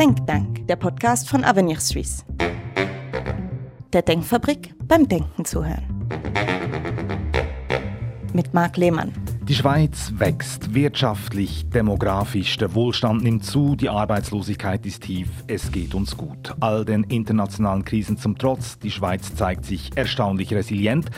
Denkdank, der Podcast von Avenir Suisse. Der Denkfabrik beim Denken zuhören. Mit Marc Lehmann. Die Schweiz wächst wirtschaftlich, demografisch, der Wohlstand nimmt zu, die Arbeitslosigkeit ist tief, es geht uns gut. All den internationalen Krisen zum Trotz, die Schweiz zeigt sich erstaunlich resilient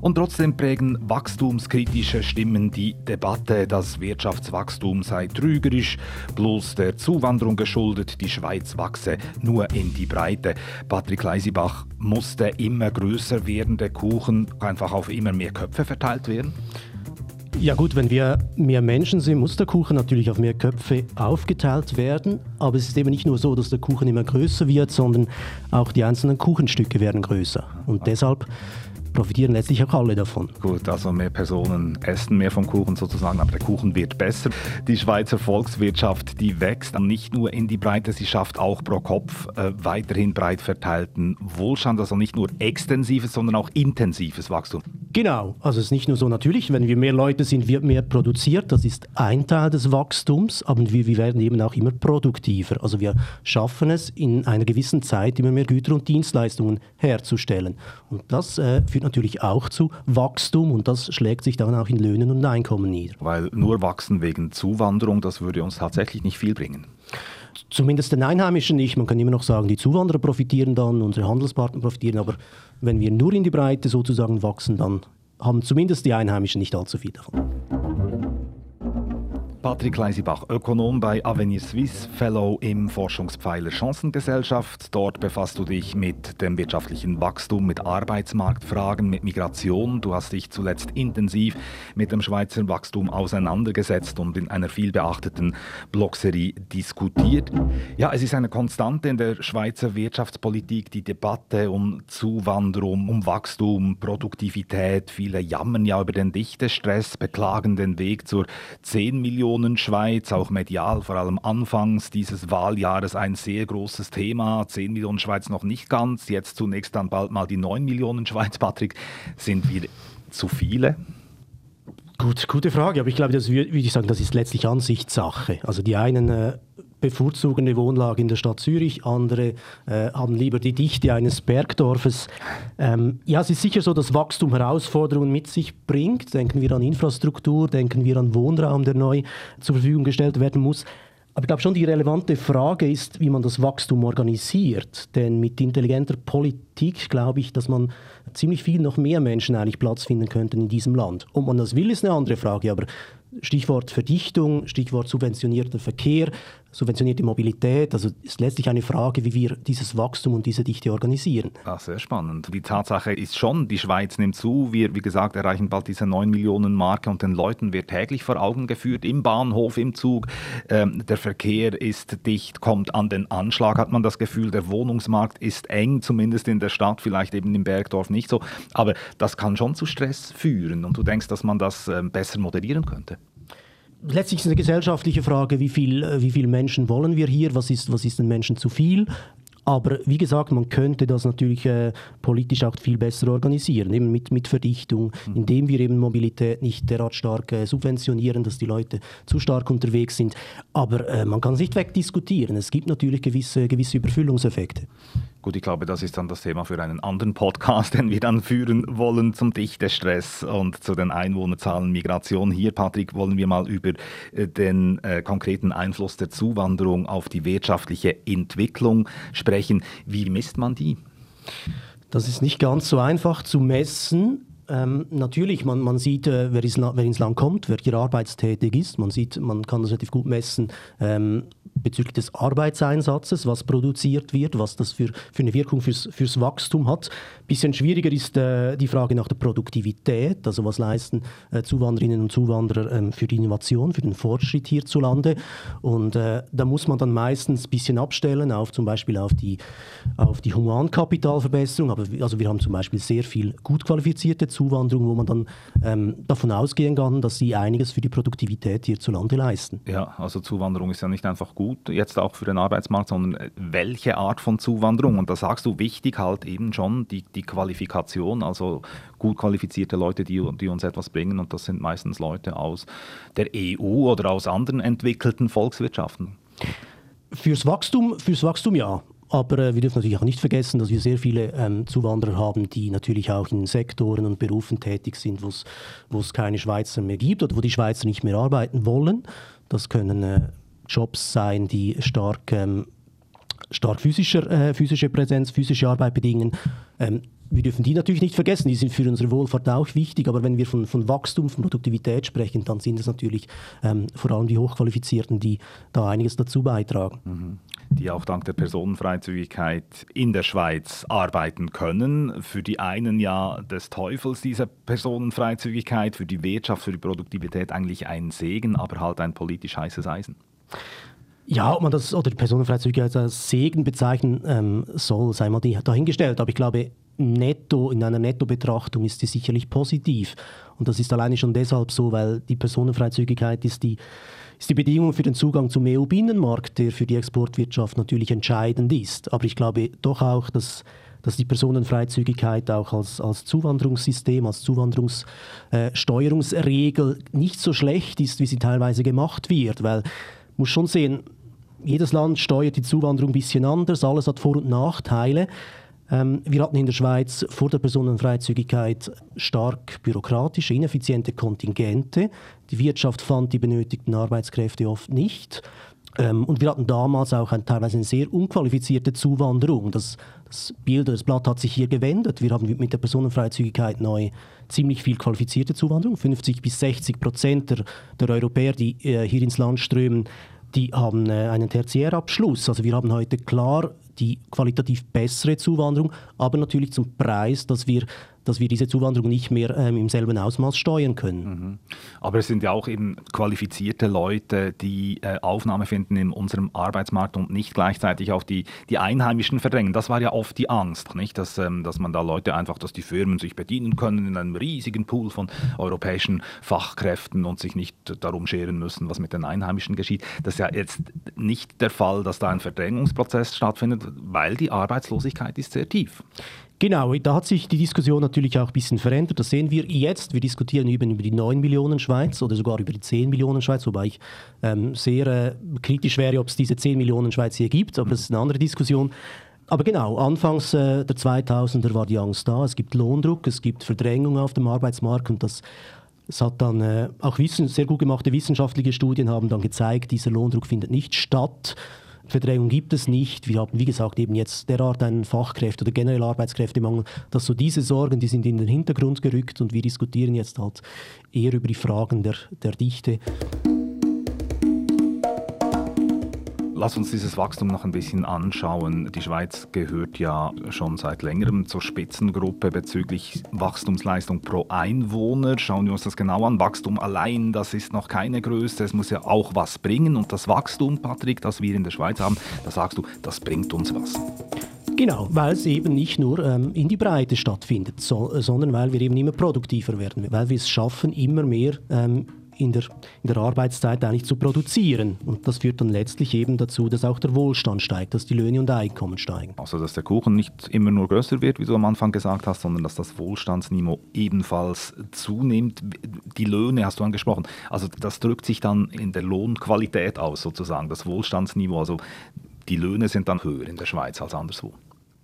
und trotzdem prägen wachstumskritische Stimmen die Debatte, das Wirtschaftswachstum sei trügerisch, bloß der Zuwanderung geschuldet, die Schweiz wachse nur in die Breite. Patrick Leisibach, muss der immer größer werdende Kuchen einfach auf immer mehr Köpfe verteilt werden? Ja gut, wenn wir mehr Menschen sind, muss der Kuchen natürlich auf mehr Köpfe aufgeteilt werden. Aber es ist eben nicht nur so, dass der Kuchen immer größer wird, sondern auch die einzelnen Kuchenstücke werden größer. Und deshalb profitieren letztlich auch alle davon. Gut, also mehr Personen essen mehr vom Kuchen sozusagen, aber der Kuchen wird besser. Die Schweizer Volkswirtschaft, die wächst nicht nur in die Breite, sie schafft auch pro Kopf äh, weiterhin breit verteilten Wohlstand, also nicht nur extensives, sondern auch intensives Wachstum. Genau, also es ist nicht nur so natürlich, wenn wir mehr Leute sind, wird mehr produziert, das ist ein Teil des Wachstums, aber wir, wir werden eben auch immer produktiver. Also wir schaffen es in einer gewissen Zeit immer mehr Güter und Dienstleistungen herzustellen. Und das äh, führt natürlich auch zu Wachstum und das schlägt sich dann auch in Löhnen und Einkommen nieder. Weil nur wachsen wegen Zuwanderung, das würde uns tatsächlich nicht viel bringen. Zumindest den Einheimischen nicht. Man kann immer noch sagen, die Zuwanderer profitieren dann, unsere Handelspartner profitieren, aber wenn wir nur in die Breite sozusagen wachsen, dann haben zumindest die Einheimischen nicht allzu viel davon. Patrick Leisibach, Ökonom bei Avenir Suisse, Fellow im Forschungspfeiler Chancengesellschaft. Dort befasst du dich mit dem wirtschaftlichen Wachstum, mit Arbeitsmarktfragen, mit Migration. Du hast dich zuletzt intensiv mit dem Schweizer Wachstum auseinandergesetzt und in einer vielbeachteten Blogserie diskutiert. Ja, es ist eine Konstante in der Schweizer Wirtschaftspolitik, die Debatte um Zuwanderung, um Wachstum, Produktivität. Viele jammern ja über den Dichtestress, beklagen den Weg zur 10 Millionen Millionen Schweiz, auch medial, vor allem anfangs dieses Wahljahres ein sehr großes Thema. 10 Millionen Schweiz noch nicht ganz, jetzt zunächst dann bald mal die 9 Millionen Schweiz. Patrick, sind wir zu viele? Gut, gute Frage, aber ich glaube, das würde ich sagen, das ist letztlich Ansichtssache. Also die einen äh, bevorzugen eine Wohnlage in der Stadt Zürich, andere äh, haben lieber die Dichte eines Bergdorfes. Ähm, ja, es ist sicher so, dass Wachstum Herausforderungen mit sich bringt. Denken wir an Infrastruktur, denken wir an Wohnraum, der neu zur Verfügung gestellt werden muss. Aber ich glaube schon, die relevante Frage ist, wie man das Wachstum organisiert. Denn mit intelligenter Politik glaube ich, dass man ziemlich viel noch mehr Menschen eigentlich Platz finden könnten in diesem Land. Ob man das will, ist eine andere Frage. Aber Stichwort Verdichtung, Stichwort subventionierter Verkehr, subventionierte Mobilität. Also ist letztlich eine Frage, wie wir dieses Wachstum und diese Dichte organisieren. Ah, sehr spannend. Die Tatsache ist schon, die Schweiz nimmt zu. Wir, wie gesagt, erreichen bald diese 9 Millionen Marke und den Leuten wird täglich vor Augen geführt, im Bahnhof, im Zug. Ähm, der Verkehr ist dicht, kommt an den Anschlag, hat man das Gefühl. Der Wohnungsmarkt ist eng, zumindest in der Stadt, vielleicht eben im Bergdorf nicht so. Aber das kann schon zu Stress führen. Und du denkst, dass man das ähm, besser moderieren könnte? letztlich ist es eine gesellschaftliche Frage, wie viel, äh, wie viele Menschen wollen wir hier, was ist, was ist den Menschen zu viel. Aber wie gesagt, man könnte das natürlich äh, politisch auch viel besser organisieren, eben mit, mit Verdichtung, mhm. indem wir eben Mobilität nicht derart stark äh, subventionieren, dass die Leute zu stark unterwegs sind. Aber äh, man kann es nicht wegdiskutieren. Es gibt natürlich gewisse, gewisse Überfüllungseffekte. Gut, ich glaube, das ist dann das Thema für einen anderen Podcast, den wir dann führen wollen zum Dichtestress und zu den Einwohnerzahlen Migration. Hier, Patrick, wollen wir mal über äh, den äh, konkreten Einfluss der Zuwanderung auf die wirtschaftliche Entwicklung sprechen. Wie misst man die? Das ist nicht ganz so einfach zu messen. Ähm, natürlich, man, man sieht, äh, wer, ist, wer, ins Land kommt, wer hier arbeitstätig ist. Man, sieht, man kann das relativ gut messen, ähm, bezüglich des Arbeitseinsatzes, was produziert wird, was das für, für eine Wirkung fürs, fürs Wachstum hat. Bisschen schwieriger ist äh, die Frage nach der Produktivität, also was leisten äh, Zuwanderinnen und Zuwanderer ähm, für die Innovation, für den Fortschritt hierzulande. Und äh, da muss man dann meistens ein bisschen abstellen auf zum Beispiel auf die, auf die Humankapitalverbesserung. Aber also wir haben zum Beispiel sehr viel gut qualifizierte Zuwanderung, wo man dann ähm, davon ausgehen kann, dass sie einiges für die Produktivität hierzulande leisten. Ja, also Zuwanderung ist ja nicht einfach gut jetzt auch für den Arbeitsmarkt, sondern äh, welche Art von Zuwanderung? Und da sagst du, wichtig halt eben schon die, die Qualifikation, also gut qualifizierte Leute, die, die uns etwas bringen. Und das sind meistens Leute aus der EU oder aus anderen entwickelten Volkswirtschaften. Fürs Wachstum, fürs Wachstum ja. Aber äh, wir dürfen natürlich auch nicht vergessen, dass wir sehr viele ähm, Zuwanderer haben, die natürlich auch in Sektoren und Berufen tätig sind, wo es keine Schweizer mehr gibt oder wo die Schweizer nicht mehr arbeiten wollen. Das können äh, Jobs sein, die stark, ähm, stark physischer, äh, physische Präsenz, physische Arbeit bedingen. Ähm, wir dürfen die natürlich nicht vergessen, die sind für unsere Wohlfahrt auch wichtig, aber wenn wir von, von Wachstum, von Produktivität sprechen, dann sind es natürlich ähm, vor allem die Hochqualifizierten, die da einiges dazu beitragen. Mhm. Die auch dank der Personenfreizügigkeit in der Schweiz arbeiten können. Für die einen ja des Teufels dieser Personenfreizügigkeit, für die Wirtschaft, für die Produktivität eigentlich ein Segen, aber halt ein politisch heißes Eisen. Ja, ob man das oder die Personenfreizügigkeit als Segen bezeichnen ähm, soll, sei mal dahingestellt. Aber ich glaube, netto, in einer Nettobetrachtung ist sie sicherlich positiv. Und das ist alleine schon deshalb so, weil die Personenfreizügigkeit ist die, ist die Bedingung für den Zugang zum EU-Binnenmarkt, der für die Exportwirtschaft natürlich entscheidend ist. Aber ich glaube doch auch, dass dass die Personenfreizügigkeit auch als, als Zuwanderungssystem, als Zuwanderungssteuerungsregel äh, nicht so schlecht ist, wie sie teilweise gemacht wird. Weil man muss schon sehen, jedes Land steuert die Zuwanderung ein bisschen anders, alles hat Vor- und Nachteile. Ähm, wir hatten in der Schweiz vor der Personenfreizügigkeit stark bürokratische, ineffiziente Kontingente. Die Wirtschaft fand die benötigten Arbeitskräfte oft nicht. Ähm, und wir hatten damals auch ein, teilweise eine sehr unqualifizierte Zuwanderung. Das, das Bild, das Blatt hat sich hier gewendet. Wir haben mit der Personenfreizügigkeit neu ziemlich viel qualifizierte Zuwanderung. 50 bis 60 Prozent der, der Europäer, die äh, hier ins Land strömen, die haben äh, einen Tertiärabschluss. Also wir haben heute klar die qualitativ bessere Zuwanderung, aber natürlich zum Preis, dass wir dass wir diese Zuwanderung nicht mehr ähm, im selben Ausmaß steuern können. Mhm. Aber es sind ja auch eben qualifizierte Leute, die äh, Aufnahme finden in unserem Arbeitsmarkt und nicht gleichzeitig auch die, die Einheimischen verdrängen. Das war ja oft die Angst, nicht? Dass, ähm, dass man da Leute einfach, dass die Firmen sich bedienen können in einem riesigen Pool von europäischen Fachkräften und sich nicht darum scheren müssen, was mit den Einheimischen geschieht. Das ist ja jetzt nicht der Fall, dass da ein Verdrängungsprozess stattfindet, weil die Arbeitslosigkeit ist sehr tief. Genau, da hat sich die Diskussion natürlich auch ein bisschen verändert. Das sehen wir jetzt. Wir diskutieren über, über die 9 Millionen Schweiz oder sogar über die 10 Millionen Schweiz, wobei ich ähm, sehr äh, kritisch wäre, ob es diese 10 Millionen Schweiz hier gibt. Aber das ist eine andere Diskussion. Aber genau, anfangs äh, der 2000er war die Angst da. Es gibt Lohndruck, es gibt Verdrängung auf dem Arbeitsmarkt und das es hat dann äh, auch wissen, sehr gut gemachte wissenschaftliche Studien haben dann gezeigt, dieser Lohndruck findet nicht statt. Verdrängung gibt es nicht. Wir haben, wie gesagt, eben jetzt derart einen Fachkräfte- oder generell Arbeitskräftemangel, dass so diese Sorgen, die sind in den Hintergrund gerückt und wir diskutieren jetzt halt eher über die Fragen der, der Dichte. Lass uns dieses Wachstum noch ein bisschen anschauen. Die Schweiz gehört ja schon seit längerem zur Spitzengruppe bezüglich Wachstumsleistung pro Einwohner. Schauen wir uns das genau an. Wachstum allein, das ist noch keine Größe. Es muss ja auch was bringen. Und das Wachstum, Patrick, das wir in der Schweiz haben, da sagst du, das bringt uns was. Genau, weil es eben nicht nur ähm, in die Breite stattfindet, so, sondern weil wir eben immer produktiver werden, weil wir es schaffen, immer mehr ähm, in der, in der Arbeitszeit eigentlich zu produzieren. Und das führt dann letztlich eben dazu, dass auch der Wohlstand steigt, dass die Löhne und Einkommen steigen. Also dass der Kuchen nicht immer nur größer wird, wie du am Anfang gesagt hast, sondern dass das Wohlstandsniveau ebenfalls zunimmt. Die Löhne hast du angesprochen. Also das drückt sich dann in der Lohnqualität aus sozusagen, das Wohlstandsniveau. Also die Löhne sind dann höher in der Schweiz als anderswo.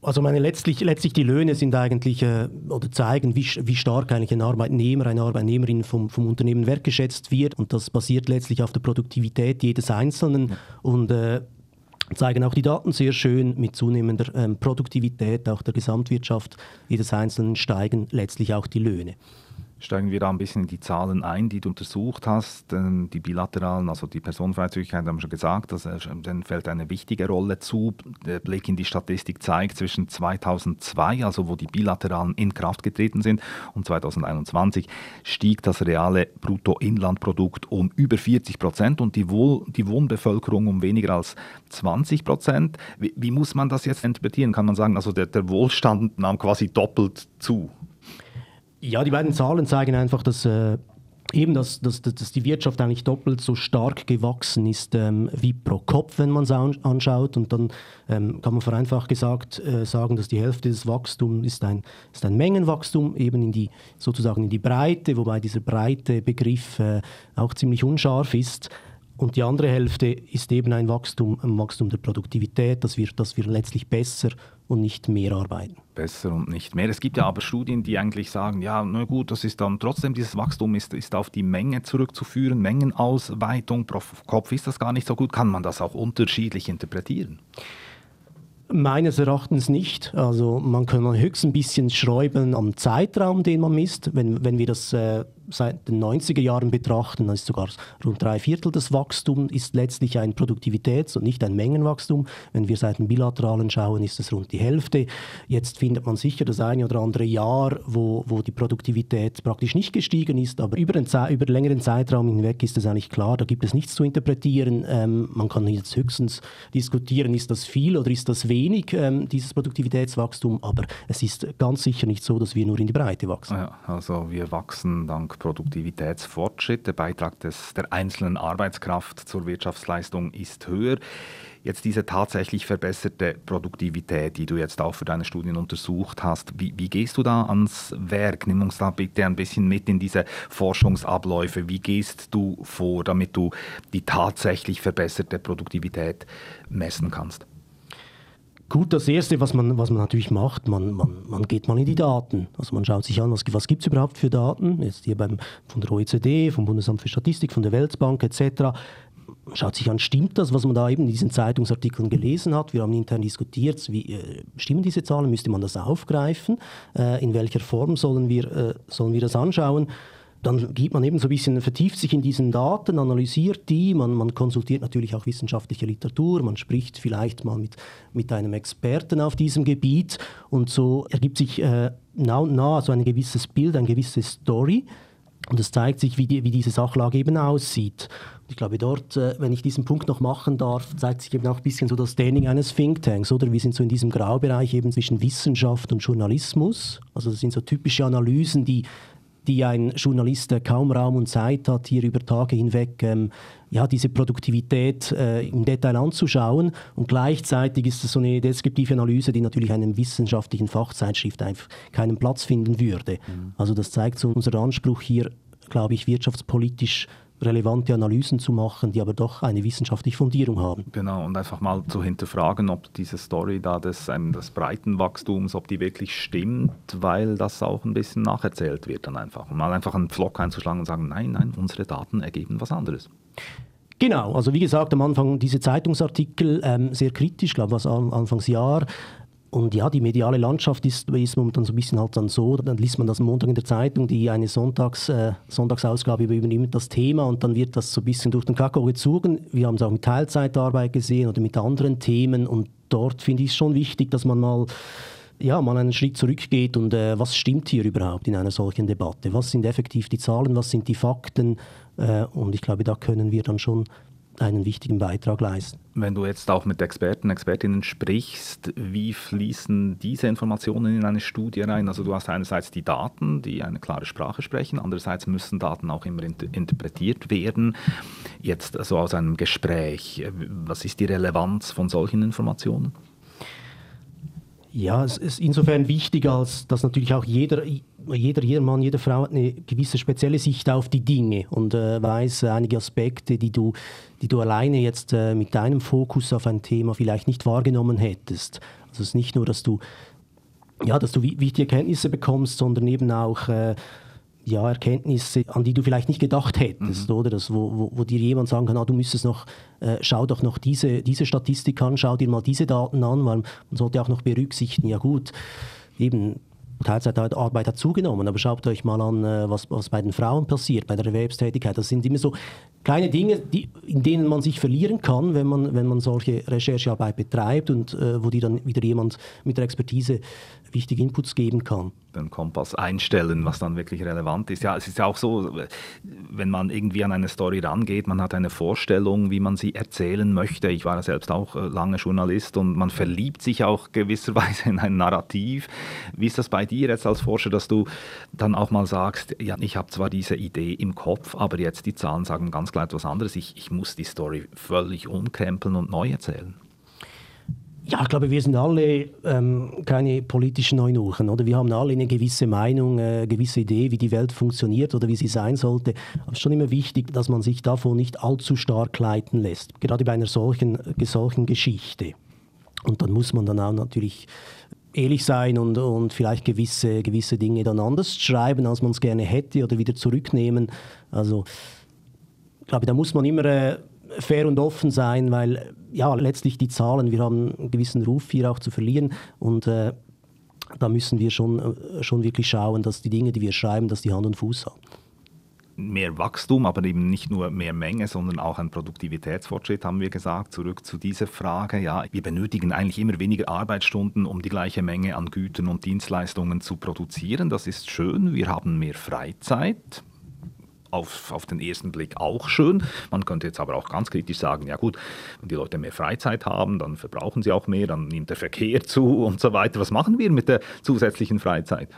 Also meine letztlich, letztlich die Löhne sind eigentlich äh, oder zeigen, wie, wie stark eigentlich ein Arbeitnehmer, eine Arbeitnehmerin vom, vom Unternehmen wertgeschätzt wird. Und das basiert letztlich auf der Produktivität jedes Einzelnen. Ja. Und äh, zeigen auch die Daten sehr schön mit zunehmender ähm, Produktivität auch der Gesamtwirtschaft jedes Einzelnen steigen letztlich auch die Löhne steigen wir da ein bisschen in die Zahlen ein, die du untersucht hast. Die bilateralen, also die Personenfreizügigkeit, haben wir schon gesagt, dass, denen fällt eine wichtige Rolle zu. Der Blick in die Statistik zeigt, zwischen 2002, also wo die bilateralen in Kraft getreten sind, und 2021 stieg das reale Bruttoinlandprodukt um über 40 Prozent und die, Wohl, die Wohnbevölkerung um weniger als 20 Prozent. Wie, wie, muss man das jetzt interpretieren? Kann man sagen, also der, der Wohlstand nahm quasi doppelt zu? Ja, die beiden Zahlen zeigen einfach, dass äh, eben, dass, dass, dass die Wirtschaft eigentlich doppelt so stark gewachsen ist ähm, wie pro Kopf, wenn man es anschaut. Und dann ähm, kann man vereinfacht gesagt äh, sagen, dass die Hälfte des Wachstums ist ein, ist ein Mengenwachstum, eben in die, sozusagen in die Breite, wobei dieser breite Begriff äh, auch ziemlich unscharf ist. Und die andere Hälfte ist eben ein Wachstum, ein Wachstum der Produktivität, dass wir, dass wir letztlich besser und nicht mehr arbeiten. Besser und nicht mehr. Es gibt ja aber Studien, die eigentlich sagen, ja, na gut, das ist dann trotzdem, dieses Wachstum ist, ist auf die Menge zurückzuführen, Mengenausweitung pro Kopf ist das gar nicht so gut. Kann man das auch unterschiedlich interpretieren? Meines Erachtens nicht. Also man kann höchstens ein bisschen schreiben am Zeitraum, den man misst. Wenn, wenn wir das äh, seit den 90er Jahren betrachten, dann ist sogar rund drei Viertel des Wachstums ist letztlich ein Produktivitäts- und nicht ein Mengenwachstum. Wenn wir seit dem Bilateralen schauen, ist es rund die Hälfte. Jetzt findet man sicher das eine oder andere Jahr, wo, wo die Produktivität praktisch nicht gestiegen ist, aber über einen, über einen längeren Zeitraum hinweg ist es eigentlich klar, da gibt es nichts zu interpretieren. Ähm, man kann jetzt höchstens diskutieren, ist das viel oder ist das wenig, ähm, dieses Produktivitätswachstum, aber es ist ganz sicher nicht so, dass wir nur in die Breite wachsen. Ja, also wir wachsen dank Produktivitätsfortschritt. Der Beitrag des, der einzelnen Arbeitskraft zur Wirtschaftsleistung ist höher. Jetzt diese tatsächlich verbesserte Produktivität, die du jetzt auch für deine Studien untersucht hast, wie, wie, gehst du da ans Werk? Nimm uns da bitte ein bisschen mit in diese Forschungsabläufe. Wie gehst du vor, damit du die tatsächlich verbesserte Produktivität messen kannst? Gut, das Erste, was man, was man natürlich macht, man, man, man geht mal in die Daten. Also man schaut sich an, was, was gibt es überhaupt für Daten, jetzt hier beim, von der OECD, vom Bundesamt für Statistik, von der Weltbank etc. Schaut sich an, stimmt das, was man da eben in diesen Zeitungsartikeln gelesen hat? Wir haben intern diskutiert, wie, äh, stimmen diese Zahlen, müsste man das aufgreifen? Äh, in welcher Form sollen wir, äh, sollen wir das anschauen? Dann geht man eben so ein bisschen, vertieft sich in diesen Daten, analysiert die, man, man konsultiert natürlich auch wissenschaftliche Literatur, man spricht vielleicht mal mit, mit einem Experten auf diesem Gebiet und so ergibt sich äh, nah und nah so ein gewisses Bild, eine gewisse Story. Und es zeigt sich, wie, die, wie diese Sachlage eben aussieht. Und ich glaube, dort, äh, wenn ich diesen Punkt noch machen darf, zeigt sich eben auch ein bisschen so das Standing eines Thinktanks, oder? Wir sind so in diesem Graubereich eben zwischen Wissenschaft und Journalismus. Also das sind so typische Analysen, die die ein Journalist kaum Raum und Zeit hat, hier über Tage hinweg ähm, ja, diese Produktivität äh, im Detail anzuschauen. Und gleichzeitig ist es so eine deskriptive Analyse, die natürlich einem wissenschaftlichen Fachzeitschrift einfach keinen Platz finden würde. Mhm. Also das zeigt so unser Anspruch hier, glaube ich, wirtschaftspolitisch relevante Analysen zu machen, die aber doch eine wissenschaftliche Fundierung haben. Genau, und einfach mal zu hinterfragen, ob diese Story da des, ähm, des Breitenwachstums, ob die wirklich stimmt, weil das auch ein bisschen nacherzählt wird dann einfach. Und mal einfach einen Pflock einzuschlagen und sagen, nein, nein, unsere Daten ergeben was anderes. Genau, also wie gesagt, am Anfang diese Zeitungsartikel ähm, sehr kritisch, glaube was Anfangsjahr und ja, die mediale Landschaft ist, ist momentan so ein bisschen halt dann so, dann liest man das Montag in der Zeitung, die eine Sonntags, äh, Sonntagsausgabe übernimmt das Thema und dann wird das so ein bisschen durch den Kakao gezogen. Wir haben es auch mit Teilzeitarbeit gesehen oder mit anderen Themen und dort finde ich es schon wichtig, dass man mal ja, mal einen Schritt zurückgeht und äh, was stimmt hier überhaupt in einer solchen Debatte? Was sind effektiv die Zahlen, was sind die Fakten? Äh, und ich glaube, da können wir dann schon einen wichtigen Beitrag leisten. Wenn du jetzt auch mit Experten, Expertinnen sprichst, wie fließen diese Informationen in eine Studie rein? Also du hast einerseits die Daten, die eine klare Sprache sprechen, andererseits müssen Daten auch immer inter interpretiert werden. Jetzt also aus einem Gespräch, was ist die Relevanz von solchen Informationen? Ja, es ist insofern wichtig, als dass natürlich auch jeder jeder, jeder Mann, jede Frau hat eine gewisse spezielle Sicht auf die Dinge und äh, weiß einige Aspekte, die du, die du alleine jetzt äh, mit deinem Fokus auf ein Thema vielleicht nicht wahrgenommen hättest. Also es ist nicht nur, dass du, ja, dass du wichtige Erkenntnisse bekommst, sondern eben auch äh, ja, Erkenntnisse, an die du vielleicht nicht gedacht hättest, mhm. oder? Das, wo, wo, wo, dir jemand sagen kann, ah, du müsstest noch, äh, schau doch noch diese, diese Statistik an, schau dir mal diese Daten an, weil man sollte auch noch berücksichtigen, ja gut, eben Teilzeitarbeit hat zugenommen, aber schaut euch mal an, äh, was, was bei den Frauen passiert, bei der Erwerbstätigkeit. Das sind immer so kleine Dinge, die, in denen man sich verlieren kann, wenn man, wenn man solche Recherchearbeit betreibt und äh, wo dir dann wieder jemand mit der Expertise wichtige Inputs geben kann. Den Kompass einstellen, was dann wirklich relevant ist. Ja, es ist ja auch so, wenn man irgendwie an eine Story rangeht, man hat eine Vorstellung, wie man sie erzählen möchte. Ich war ja selbst auch äh, lange Journalist und man verliebt sich auch gewisserweise in ein Narrativ. Wie ist das bei dir jetzt als Forscher, dass du dann auch mal sagst, ja, ich habe zwar diese Idee im Kopf, aber jetzt die Zahlen sagen ganz klar etwas anderes. Ich, ich muss die Story völlig umkrempeln und neu erzählen. Ja, ich glaube, wir sind alle ähm, keine politischen Eunuchen, oder? Wir haben alle eine gewisse Meinung, eine äh, gewisse Idee, wie die Welt funktioniert oder wie sie sein sollte. Aber es ist schon immer wichtig, dass man sich davon nicht allzu stark leiten lässt, gerade bei einer solchen, solchen Geschichte. Und dann muss man dann auch natürlich ehrlich sein und, und vielleicht gewisse, gewisse Dinge dann anders schreiben, als man es gerne hätte oder wieder zurücknehmen. Also, ich glaube, da muss man immer äh, fair und offen sein, weil ja, letztlich die Zahlen, wir haben einen gewissen Ruf hier auch zu verlieren und äh, da müssen wir schon, äh, schon wirklich schauen, dass die Dinge, die wir schreiben, dass die Hand und Fuß haben mehr Wachstum, aber eben nicht nur mehr Menge, sondern auch ein Produktivitätsfortschritt, haben wir gesagt. Zurück zu dieser Frage. Ja, wir benötigen eigentlich immer weniger Arbeitsstunden, um die gleiche Menge an Gütern und Dienstleistungen zu produzieren. Das ist schön. Wir haben mehr Freizeit auf, auf den ersten Blick auch schön. Man könnte jetzt aber auch ganz kritisch sagen, ja gut, wenn die Leute mehr Freizeit haben, dann verbrauchen sie auch mehr, dann nimmt der Verkehr zu und so weiter. Was machen wir mit der zusätzlichen Freizeit?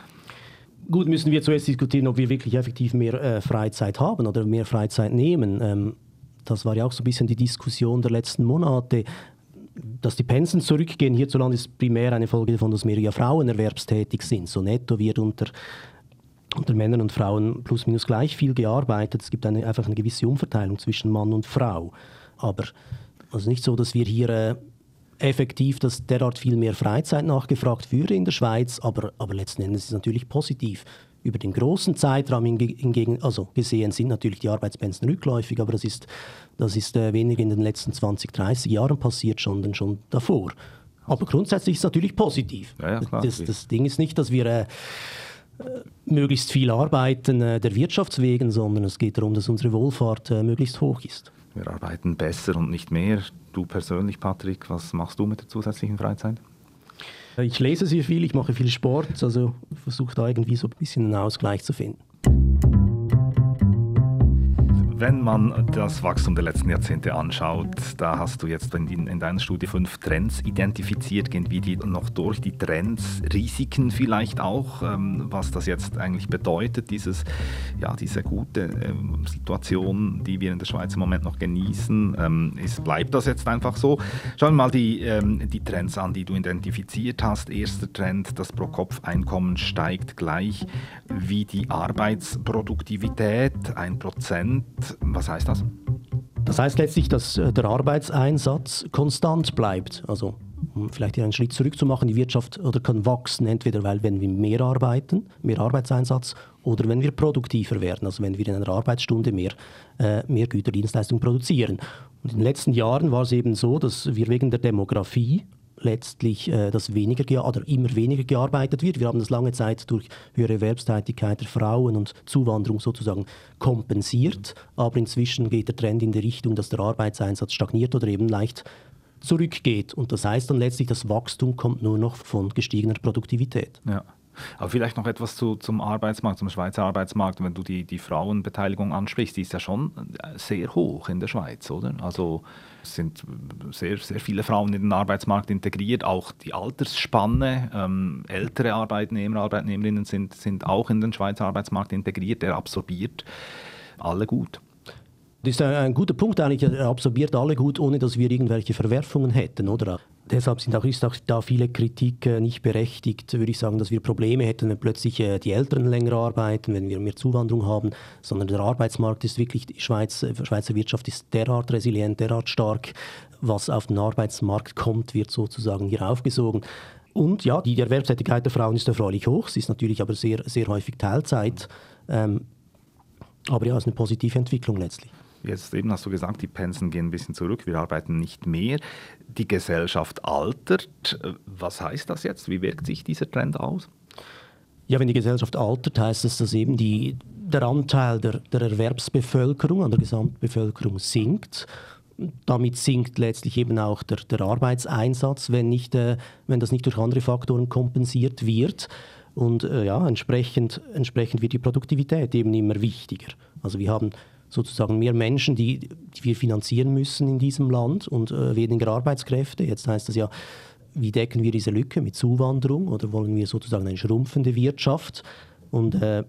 Gut, müssen wir zuerst diskutieren, ob wir wirklich effektiv mehr äh, Freizeit haben oder mehr Freizeit nehmen. Ähm, das war ja auch so ein bisschen die Diskussion der letzten Monate. Dass die Pensen zurückgehen hierzulande ist primär eine Folge davon, dass mehr ja Frauen erwerbstätig sind. So netto wird unter unter Männern und Frauen plus minus gleich viel gearbeitet. Es gibt eine, einfach eine gewisse Umverteilung zwischen Mann und Frau. Aber also nicht so, dass wir hier äh, effektiv, dass derart viel mehr Freizeit nachgefragt würde in der Schweiz, aber, aber letzten Endes ist es natürlich positiv. Über den großen Zeitraum hingegen, also gesehen sind natürlich die Arbeitspensen rückläufig, aber das ist, das ist äh, weniger in den letzten 20, 30 Jahren passiert, sondern schon davor. Aber grundsätzlich ist es natürlich positiv. Ja, ja, das, das, Ding ist nicht, dass wir äh, möglichst viel arbeiten äh, der Wirtschaftswegen, sondern es geht darum, dass unsere Wohlfahrt äh, möglichst hoch ist. Wir arbeiten besser und nicht mehr. Du persönlich, Patrick, was machst du mit der zusätzlichen Freizeit? Ich lese sehr viel, ich mache viel Sport, also versuche da irgendwie so ein bisschen einen Ausgleich zu finden. Wenn man das Wachstum der letzten Jahrzehnte anschaut, da hast du jetzt in, in deiner Studie fünf Trends identifiziert. Gehen wir die noch durch, die Trends, Risiken vielleicht auch, ähm, was das jetzt eigentlich bedeutet, dieses, ja, diese gute ähm, Situation, die wir in der Schweiz im Moment noch genießen. Ähm, ist, bleibt das jetzt einfach so? Schauen wir mal die, ähm, die Trends an, die du identifiziert hast. Erster Trend, das Pro-Kopf-Einkommen steigt gleich wie die Arbeitsproduktivität, ein Prozent was heißt das? Das heißt letztlich, dass äh, der Arbeitseinsatz konstant bleibt. Also um vielleicht hier einen Schritt zurück zu machen, die Wirtschaft oder kann wachsen, entweder weil wenn wir mehr arbeiten, mehr Arbeitseinsatz, oder wenn wir produktiver werden, also wenn wir in einer Arbeitsstunde mehr, äh, mehr Güterdienstleistungen produzieren. Und in den letzten Jahren war es eben so, dass wir wegen der Demografie letztlich äh, dass weniger oder immer weniger gearbeitet wird. Wir haben das lange Zeit durch höhere Erwerbstätigkeit der Frauen und Zuwanderung sozusagen kompensiert, aber inzwischen geht der Trend in die Richtung, dass der Arbeitseinsatz stagniert oder eben leicht zurückgeht. Und das heißt dann letztlich, das Wachstum kommt nur noch von gestiegener Produktivität. Ja. Aber vielleicht noch etwas zu, zum Arbeitsmarkt, zum Schweizer Arbeitsmarkt, wenn du die, die Frauenbeteiligung ansprichst, die ist ja schon sehr hoch in der Schweiz, oder? Also es sind sehr, sehr viele Frauen in den Arbeitsmarkt integriert, auch die Altersspanne, ähm, ältere Arbeitnehmer, Arbeitnehmerinnen sind, sind auch in den Schweizer Arbeitsmarkt integriert, der absorbiert alle gut. Das ist ein, guter Punkt eigentlich, er absorbiert alle gut, ohne dass wir irgendwelche Verwerfungen hätten, oder? Deshalb sind auch, ist auch da viele Kritik äh, nicht berechtigt, würde ich sagen, dass wir Probleme hätten, wenn plötzlich äh, die Älteren länger arbeiten, wenn wir mehr Zuwanderung haben, sondern der Arbeitsmarkt ist wirklich, die Schweiz, äh, Schweizer Wirtschaft ist derart resilient, derart stark, was auf den Arbeitsmarkt kommt, wird sozusagen hier aufgesogen. Und ja, die Erwerbstätigkeit der Frauen ist erfreulich hoch, sie ist natürlich aber sehr, sehr häufig Teilzeit. Ähm, aber ja, es ist eine positive Entwicklung letztlich. Jetzt eben hast du gesagt, die Pensen gehen ein bisschen zurück, wir arbeiten nicht mehr. Die Gesellschaft altert. Was heißt das jetzt? Wie wirkt sich dieser Trend aus? Ja, wenn die Gesellschaft altert, heißt es, dass eben die, der Anteil der, der Erwerbsbevölkerung an der Gesamtbevölkerung sinkt. Damit sinkt letztlich eben auch der, der Arbeitseinsatz, wenn, nicht, äh, wenn das nicht durch andere Faktoren kompensiert wird. Und äh, ja, entsprechend, entsprechend wird die Produktivität eben immer wichtiger. Also wir haben sozusagen mehr Menschen, die, die wir finanzieren müssen in diesem Land und äh, weniger Arbeitskräfte. Jetzt heißt das ja, wie decken wir diese Lücke mit Zuwanderung oder wollen wir sozusagen eine schrumpfende Wirtschaft? Und äh,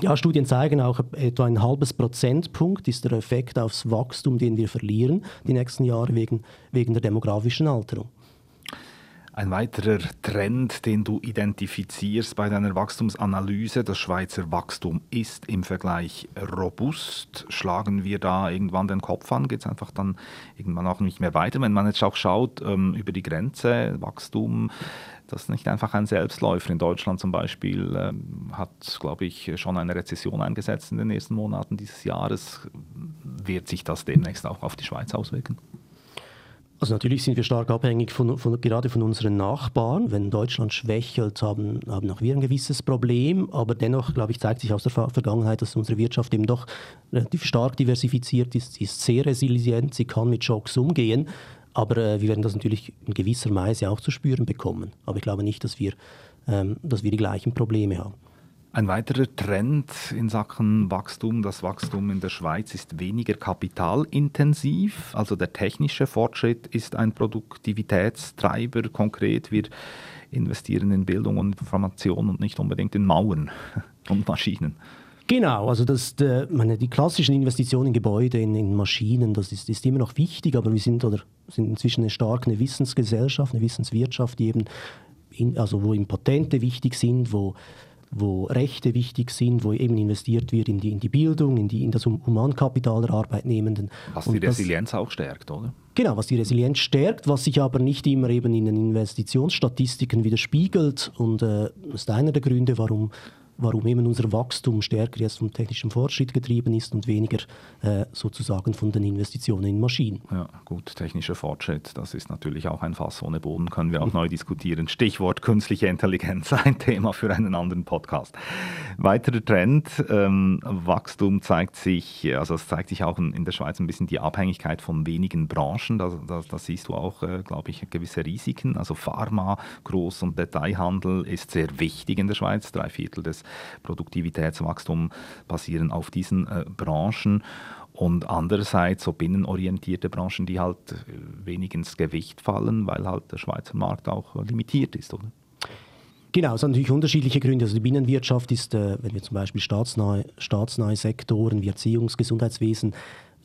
ja, Studien zeigen auch, etwa ein halbes Prozentpunkt ist der Effekt aufs Wachstum, den wir verlieren die nächsten Jahre wegen, wegen der demografischen Alterung. Ein weiterer Trend, den du identifizierst bei deiner Wachstumsanalyse, das Schweizer Wachstum ist im Vergleich robust. Schlagen wir da irgendwann den Kopf an? Geht es einfach dann irgendwann auch nicht mehr weiter? Wenn man jetzt auch schaut ähm, über die Grenze, Wachstum, das ist nicht einfach ein Selbstläufer. In Deutschland zum Beispiel ähm, hat, glaube ich, schon eine Rezession eingesetzt in den ersten Monaten dieses Jahres. Wird sich das demnächst auch auf die Schweiz auswirken? Also natürlich sind wir stark abhängig von, von, gerade von unseren Nachbarn. Wenn Deutschland schwächelt, haben, haben auch wir ein gewisses Problem. Aber dennoch, glaube ich, zeigt sich aus der Vergangenheit, dass unsere Wirtschaft eben doch relativ stark diversifiziert ist. Sie ist sehr resilient, sie kann mit Schocks umgehen. Aber äh, wir werden das natürlich in gewisser Weise auch zu spüren bekommen. Aber ich glaube nicht, dass wir, ähm, dass wir die gleichen Probleme haben. Ein weiterer Trend in Sachen Wachstum, das Wachstum in der Schweiz ist weniger kapitalintensiv. Also der technische Fortschritt ist ein Produktivitätstreiber konkret. Wir investieren in Bildung und Information und nicht unbedingt in Mauern und Maschinen. Genau, also das, der, meine, die klassischen Investitionen in Gebäude, in, in Maschinen, das ist, ist, immer noch wichtig, aber wir sind, oder, sind inzwischen eine starke eine Wissensgesellschaft, eine Wissenswirtschaft, die eben in, also wo eben Patente wichtig sind, wo wo Rechte wichtig sind, wo eben investiert wird in die, in die Bildung, in, die, in das Humankapital der Arbeitnehmenden. Was die Resilienz das, auch stärkt, oder? Genau, was die Resilienz stärkt, was sich aber nicht immer eben in den Investitionsstatistiken widerspiegelt. Und äh, das ist einer der Gründe, warum warum eben unser Wachstum stärker jetzt vom technischen Fortschritt getrieben ist und weniger äh, sozusagen von den Investitionen in Maschinen. Ja, gut, technischer Fortschritt, das ist natürlich auch ein Fass ohne Boden, können wir auch neu diskutieren. Stichwort künstliche Intelligenz, ein Thema für einen anderen Podcast. Weiterer Trend, ähm, Wachstum zeigt sich, also es zeigt sich auch in, der Schweiz ein bisschen die Abhängigkeit von wenigen Branchen, da, da, da siehst du auch, äh, glaube ich, gewisse Risiken. Also Pharma, Groß- und Detailhandel ist sehr wichtig in der Schweiz, drei Viertel des Produktivitätswachstum basieren auf diesen äh, Branchen. Und andererseits so binnenorientierte Branchen, die halt äh, wenig ins Gewicht fallen, weil halt der Schweizer Markt auch limitiert ist, oder? Genau, es hat natürlich unterschiedliche Gründe. Also die Binnenwirtschaft ist, äh, wenn wir zum Beispiel staatsnahe, staatsnahe Sektoren wie Erziehungs-, Gesundheitswesen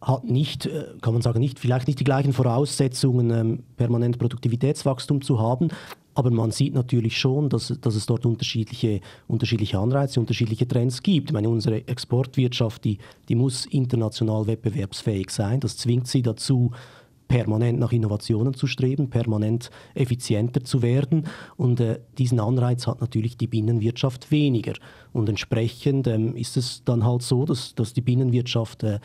hat nicht, äh, kann man sagen, nicht, vielleicht nicht die gleichen Voraussetzungen, ähm, permanent Produktivitätswachstum zu haben. Aber man sieht natürlich schon, dass, dass es dort unterschiedliche, unterschiedliche Anreize, unterschiedliche Trends gibt. Ich meine, unsere Exportwirtschaft, die, die muss international wettbewerbsfähig sein. Das zwingt sie dazu, permanent nach Innovationen zu streben, permanent effizienter zu werden. Und äh, diesen Anreiz hat natürlich die Binnenwirtschaft weniger. Und entsprechend ähm, ist es dann halt so, dass, dass die Binnenwirtschaft äh,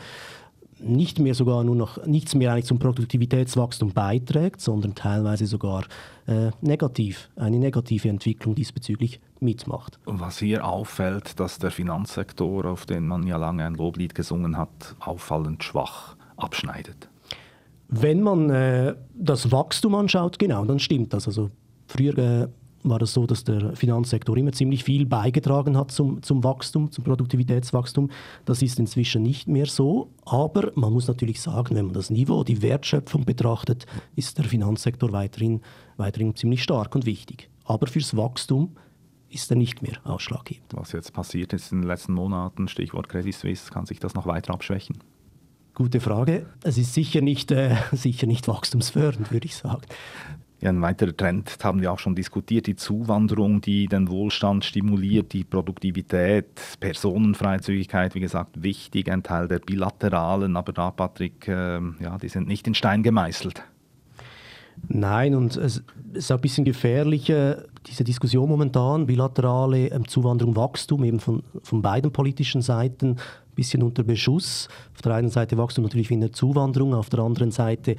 nicht mehr sogar nur noch nichts mehr eigentlich zum Produktivitätswachstum beiträgt, sondern teilweise sogar äh, negativ, eine negative Entwicklung diesbezüglich mitmacht. Was hier auffällt, dass der Finanzsektor, auf den man ja lange ein Loblied gesungen hat, auffallend schwach abschneidet. Wenn man äh, das Wachstum anschaut, genau, dann stimmt das. Also früher äh, war es so, dass der Finanzsektor immer ziemlich viel beigetragen hat zum, zum Wachstum, zum Produktivitätswachstum. Das ist inzwischen nicht mehr so. Aber man muss natürlich sagen, wenn man das Niveau, die Wertschöpfung betrachtet, ist der Finanzsektor weiterhin, weiterhin ziemlich stark und wichtig. Aber fürs Wachstum ist er nicht mehr ausschlaggebend. Was jetzt passiert ist in den letzten Monaten, Stichwort Credit Suisse, kann sich das noch weiter abschwächen? Gute Frage. Es ist sicher nicht, äh, sicher nicht wachstumsfördernd, würde ich sagen. Ja, ein weiterer Trend haben wir auch schon diskutiert, die Zuwanderung, die den Wohlstand stimuliert, die Produktivität, Personenfreizügigkeit, wie gesagt, wichtig, ein Teil der bilateralen, aber da, Patrick, äh, ja, die sind nicht in Stein gemeißelt. Nein, und es ist ein bisschen gefährlicher, diese Diskussion momentan, bilaterale ähm, Zuwanderung, Wachstum, eben von, von beiden politischen Seiten, ein bisschen unter Beschuss. Auf der einen Seite Wachstum natürlich wegen der Zuwanderung, auf der anderen Seite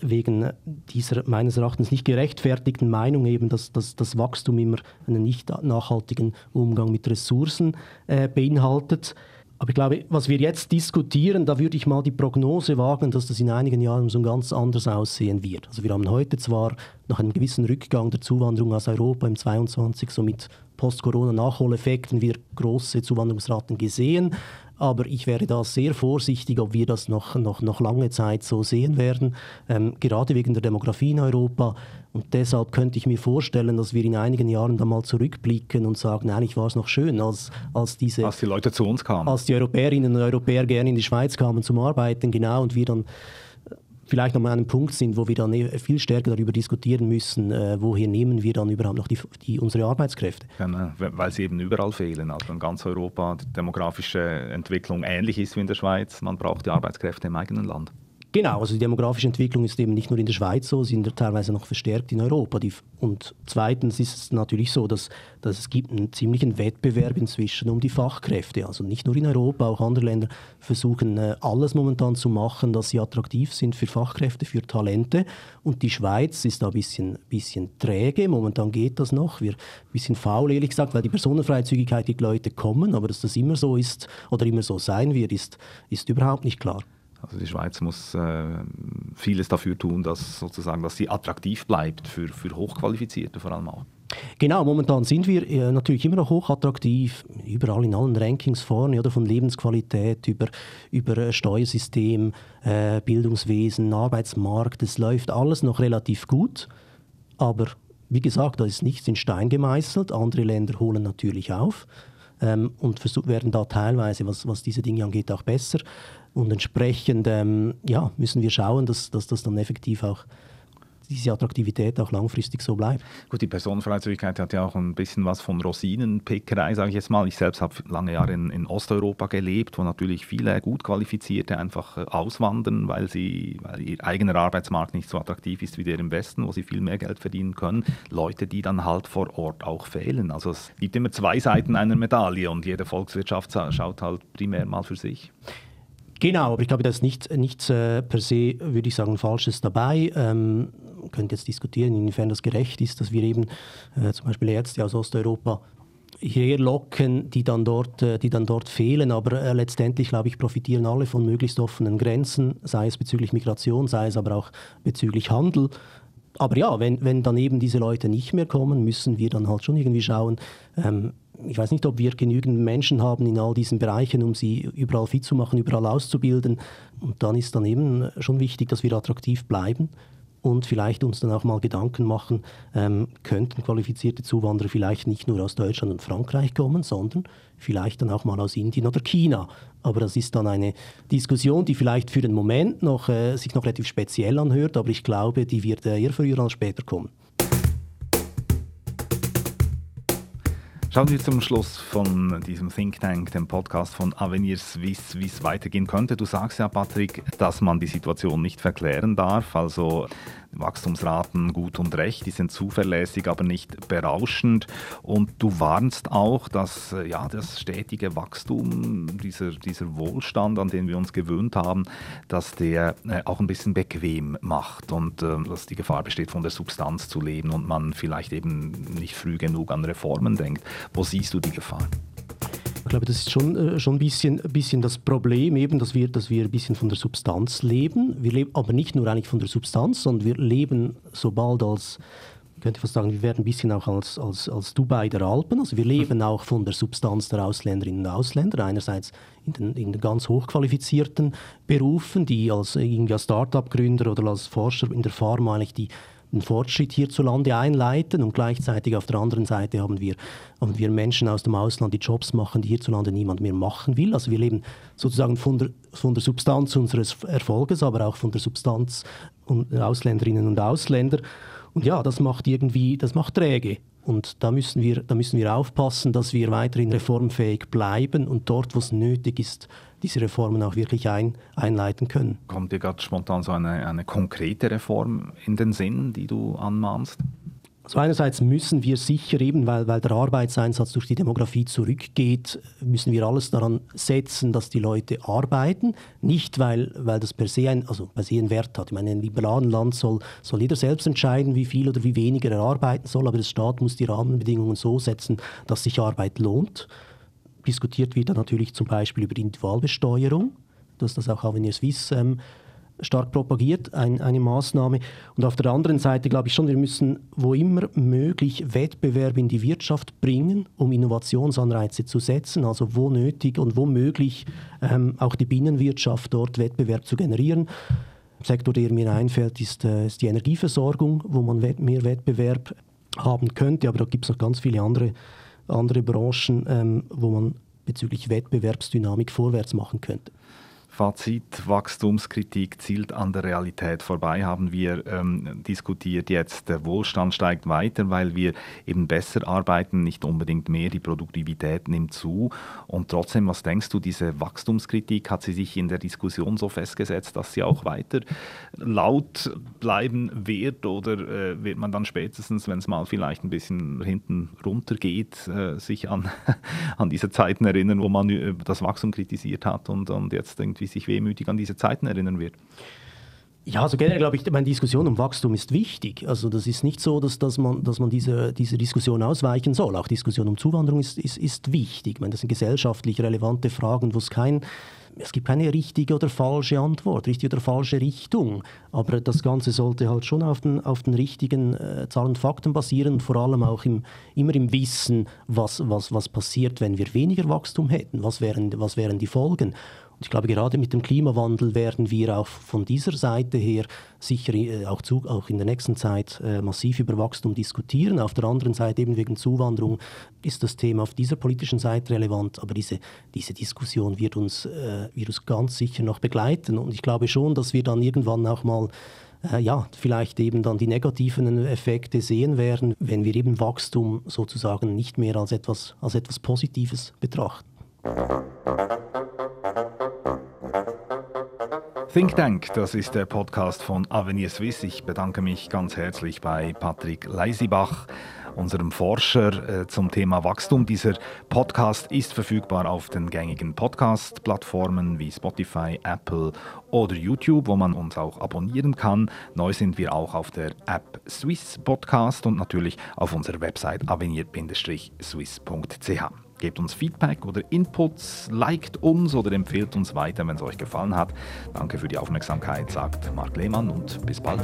wegen dieser meines Erachtens nicht gerechtfertigten Meinung eben, dass, dass das Wachstum immer einen nicht nachhaltigen Umgang mit Ressourcen äh, beinhaltet. Aber ich glaube, was wir jetzt diskutieren, da würde ich mal die Prognose wagen, dass das in einigen Jahren so ganz anders aussehen wird. Also wir haben heute zwar nach einem gewissen Rückgang der Zuwanderung aus Europa im 22 so mit Post-Corona-Nachholeffekten wir große Zuwanderungsraten gesehen, aber ich wäre da sehr vorsichtig, ob wir das noch, noch, noch lange Zeit so sehen werden, ähm, gerade wegen der Demografie in Europa. Und deshalb könnte ich mir vorstellen, dass wir in einigen Jahren dann mal zurückblicken und sagen, eigentlich war es noch schön, als, als diese... Als die Leute zu uns kamen. Als die Europäerinnen und Europäer gerne in die Schweiz kamen zum Arbeiten, genau, und wir dann vielleicht an einem Punkt sind, wo wir dann eh viel stärker darüber diskutieren müssen, äh, woher nehmen wir dann überhaupt noch die, die, unsere Arbeitskräfte. Genau, weil sie eben überall fehlen. Also in ganz Europa die demografische Entwicklung ähnlich ist wie in der Schweiz. Man braucht die Arbeitskräfte im eigenen Land. Genau, also die demografische Entwicklung ist eben nicht nur in der Schweiz so, sie sind teilweise noch verstärkt in Europa. und zweitens ist es natürlich so, dass, dass es gibt einen ziemlichen Wettbewerb inzwischen um die Fachkräfte. Also nicht nur in Europa, auch andere Länder versuchen äh, alles momentan zu machen, dass sie attraktiv sind für Fachkräfte, für Talente. Und die Schweiz ist da ein bisschen, bisschen träge. Momentan geht das noch. Wir ein bisschen faul, ehrlich gesagt, weil die Personenfreizügigkeit, die Leute kommen, aber dass das immer so ist oder immer so sein wird, ist, ist überhaupt nicht klar. Also die Schweiz muss äh, vieles dafür tun, dass sozusagen, dass sie attraktiv bleibt für, für Hochqualifizierte vor allem auch. Genau, momentan sind wir äh, natürlich immer noch hochattraktiv, überall in allen Rankings vorne, oder von Lebensqualität über, über äh, Steuersystem, äh, Bildungswesen, Arbeitsmarkt. Es läuft alles noch relativ gut, aber wie gesagt, da ist nichts in Stein gemeißelt. Andere Länder holen natürlich auf ähm, und werden da teilweise, was, was diese Dinge angeht, auch besser. Und entsprechend ähm, ja, müssen wir schauen, dass, dass das dann effektiv auch diese Attraktivität auch langfristig so bleibt. Gut, die Personenfreizügigkeit hat ja auch ein bisschen was von Rosinenpickerei, sage ich jetzt mal. Ich selbst habe lange Jahre in, in, Osteuropa gelebt, wo natürlich viele gut qualifizierte einfach äh, auswandern, weil, sie, weil ihr eigener Arbeitsmarkt nicht so attraktiv ist wie der im Westen, wo sie viel mehr Geld verdienen können. Leute, die dann halt vor Ort auch fehlen. Also es gibt immer zwei Seiten einer Medaille und jede Volkswirtschaft schaut halt primär mal für sich. Genau, aber ich glaube, da ist nichts, nichts äh, per se, würde ich sagen, Falsches dabei. Ähm, man könnte jetzt diskutieren, inwiefern das gerecht ist, dass wir eben äh, zum Beispiel Ärzte aus Osteuropa hierher locken, die dann dort, äh, die dann dort fehlen. Aber äh, letztendlich, glaube ich, profitieren alle von möglichst offenen Grenzen, sei es bezüglich Migration, sei es aber auch bezüglich Handel. Aber ja, wenn, wenn dann eben diese Leute nicht mehr kommen, müssen wir dann halt schon irgendwie schauen, ähm, ich weiß nicht, ob wir genügend Menschen haben in all diesen Bereichen, um sie überall fit zu machen, überall auszubilden. Und dann ist dann eben schon wichtig, dass wir attraktiv bleiben und vielleicht uns dann auch mal Gedanken machen, ähm, könnten qualifizierte Zuwanderer vielleicht nicht nur aus Deutschland und Frankreich kommen, sondern vielleicht dann auch mal aus Indien oder China. Aber das ist dann eine Diskussion, die vielleicht für den Moment noch, äh, sich noch relativ speziell anhört, aber ich glaube, die wird äh, eher früher als später kommen. Schauen wir zum Schluss von diesem Think Tank, dem Podcast von Avenir Suisse, wie es weitergehen könnte. Du sagst ja, Patrick, dass man die Situation nicht verklären darf. Also Wachstumsraten gut und recht, die sind zuverlässig, aber nicht berauschend. Und du warnst auch, dass äh, ja, das stetige Wachstum, dieser, dieser Wohlstand, an den wir uns gewöhnt haben, dass der äh, auch ein bisschen bequem macht und äh, dass die Gefahr besteht, von der Substanz zu leben und man vielleicht eben nicht früh genug an Reformen denkt. Wo siehst du die Gefahr? Ich glaube, das ist schon, äh, schon ein bisschen, bisschen das Problem, eben, dass, wir, dass wir ein bisschen von der Substanz leben. Wir leben aber nicht nur eigentlich von der Substanz, sondern wir leben sobald als, ich könnte fast sagen, wir werden ein bisschen auch als, als, als Dubai der Alpen. Also wir leben auch von der Substanz der Ausländerinnen und Ausländer. Einerseits in den, in den ganz hochqualifizierten Berufen, die als irgendwie als Start-up-Gründer oder als Forscher in der Pharma eigentlich die einen Fortschritt hierzulande einleiten und gleichzeitig auf der anderen Seite haben wir, haben wir Menschen aus dem Ausland, die Jobs machen, die hierzulande niemand mehr machen will. Also wir leben sozusagen von der, von der Substanz unseres Erfolges, aber auch von der Substanz und Ausländerinnen und Ausländer. Und ja, das macht irgendwie, das macht träge. Und da müssen, wir, da müssen wir aufpassen, dass wir weiterhin reformfähig bleiben und dort, wo es nötig ist, diese Reformen auch wirklich ein, einleiten können. Kommt dir gerade spontan so eine, eine konkrete Reform in den Sinn, die du anmahnst? Also einerseits müssen wir sicher eben, weil, weil der Arbeitseinsatz durch die Demografie zurückgeht, müssen wir alles daran setzen, dass die Leute arbeiten. Nicht, weil, weil das per se, ein, also per se einen Wert hat. Ich meine, in einem liberalen Land soll, soll jeder selbst entscheiden, wie viel oder wie weniger er arbeiten soll, aber der Staat muss die Rahmenbedingungen so setzen, dass sich Arbeit lohnt. Diskutiert wird dann natürlich zum Beispiel über die Individualbesteuerung, dass das auch Avenir Suisse ähm, stark propagiert, ein, eine Maßnahme. Und auf der anderen Seite glaube ich schon, wir müssen wo immer möglich Wettbewerb in die Wirtschaft bringen, um Innovationsanreize zu setzen, also wo nötig und wo möglich ähm, auch die Binnenwirtschaft dort Wettbewerb zu generieren. Sektor, der mir einfällt, ist, äh, ist die Energieversorgung, wo man mehr Wettbewerb haben könnte, aber da gibt es noch ganz viele andere, andere Branchen, ähm, wo man bezüglich Wettbewerbsdynamik vorwärts machen könnte. Fazit, Wachstumskritik zielt an der Realität vorbei, haben wir ähm, diskutiert jetzt. Der Wohlstand steigt weiter, weil wir eben besser arbeiten, nicht unbedingt mehr, die Produktivität nimmt zu. Und trotzdem, was denkst du, diese Wachstumskritik, hat sie sich in der Diskussion so festgesetzt, dass sie auch weiter laut bleiben wird oder äh, wird man dann spätestens, wenn es mal vielleicht ein bisschen hinten runter geht, äh, sich an, an diese Zeiten erinnern, wo man äh, das Wachstum kritisiert hat und, und jetzt irgendwie sich wehmütig an diese Zeiten erinnern wird. Ja, also generell glaube ich, meine Diskussion um Wachstum ist wichtig. Also das ist nicht so, dass, dass man, dass man diese, diese Diskussion ausweichen soll. Auch Diskussion um Zuwanderung ist, ist, ist wichtig. Ich meine, das sind gesellschaftlich relevante Fragen, wo es kein es gibt keine richtige oder falsche Antwort, richtige oder falsche Richtung. Aber das Ganze sollte halt schon auf den, auf den richtigen äh, Zahlen und Fakten basieren und vor allem auch im, immer im Wissen, was, was, was passiert, wenn wir weniger Wachstum hätten, was wären, was wären die Folgen. Ich glaube, gerade mit dem Klimawandel werden wir auch von dieser Seite her sicher äh, auch, zu, auch in der nächsten Zeit äh, massiv über Wachstum diskutieren. Auf der anderen Seite eben wegen Zuwanderung ist das Thema auf dieser politischen Seite relevant, aber diese, diese Diskussion wird uns, äh, wird uns ganz sicher noch begleiten. Und ich glaube schon, dass wir dann irgendwann auch mal ja, vielleicht eben dann die negativen Effekte sehen werden, wenn wir eben Wachstum sozusagen nicht mehr als etwas, als etwas Positives betrachten. Think Tank, das ist der Podcast von Avenir Swiss. Ich bedanke mich ganz herzlich bei Patrick Leisibach, unserem Forscher äh, zum Thema Wachstum. Dieser Podcast ist verfügbar auf den gängigen Podcast-Plattformen wie Spotify, Apple oder YouTube, wo man uns auch abonnieren kann. Neu sind wir auch auf der App Swiss Podcast und natürlich auf unserer Website avenir-swiss.ch. Gebt uns Feedback oder Inputs, liked uns oder empfehlt uns weiter, wenn es euch gefallen hat. Danke für die Aufmerksamkeit, sagt Marc Lehmann und bis bald.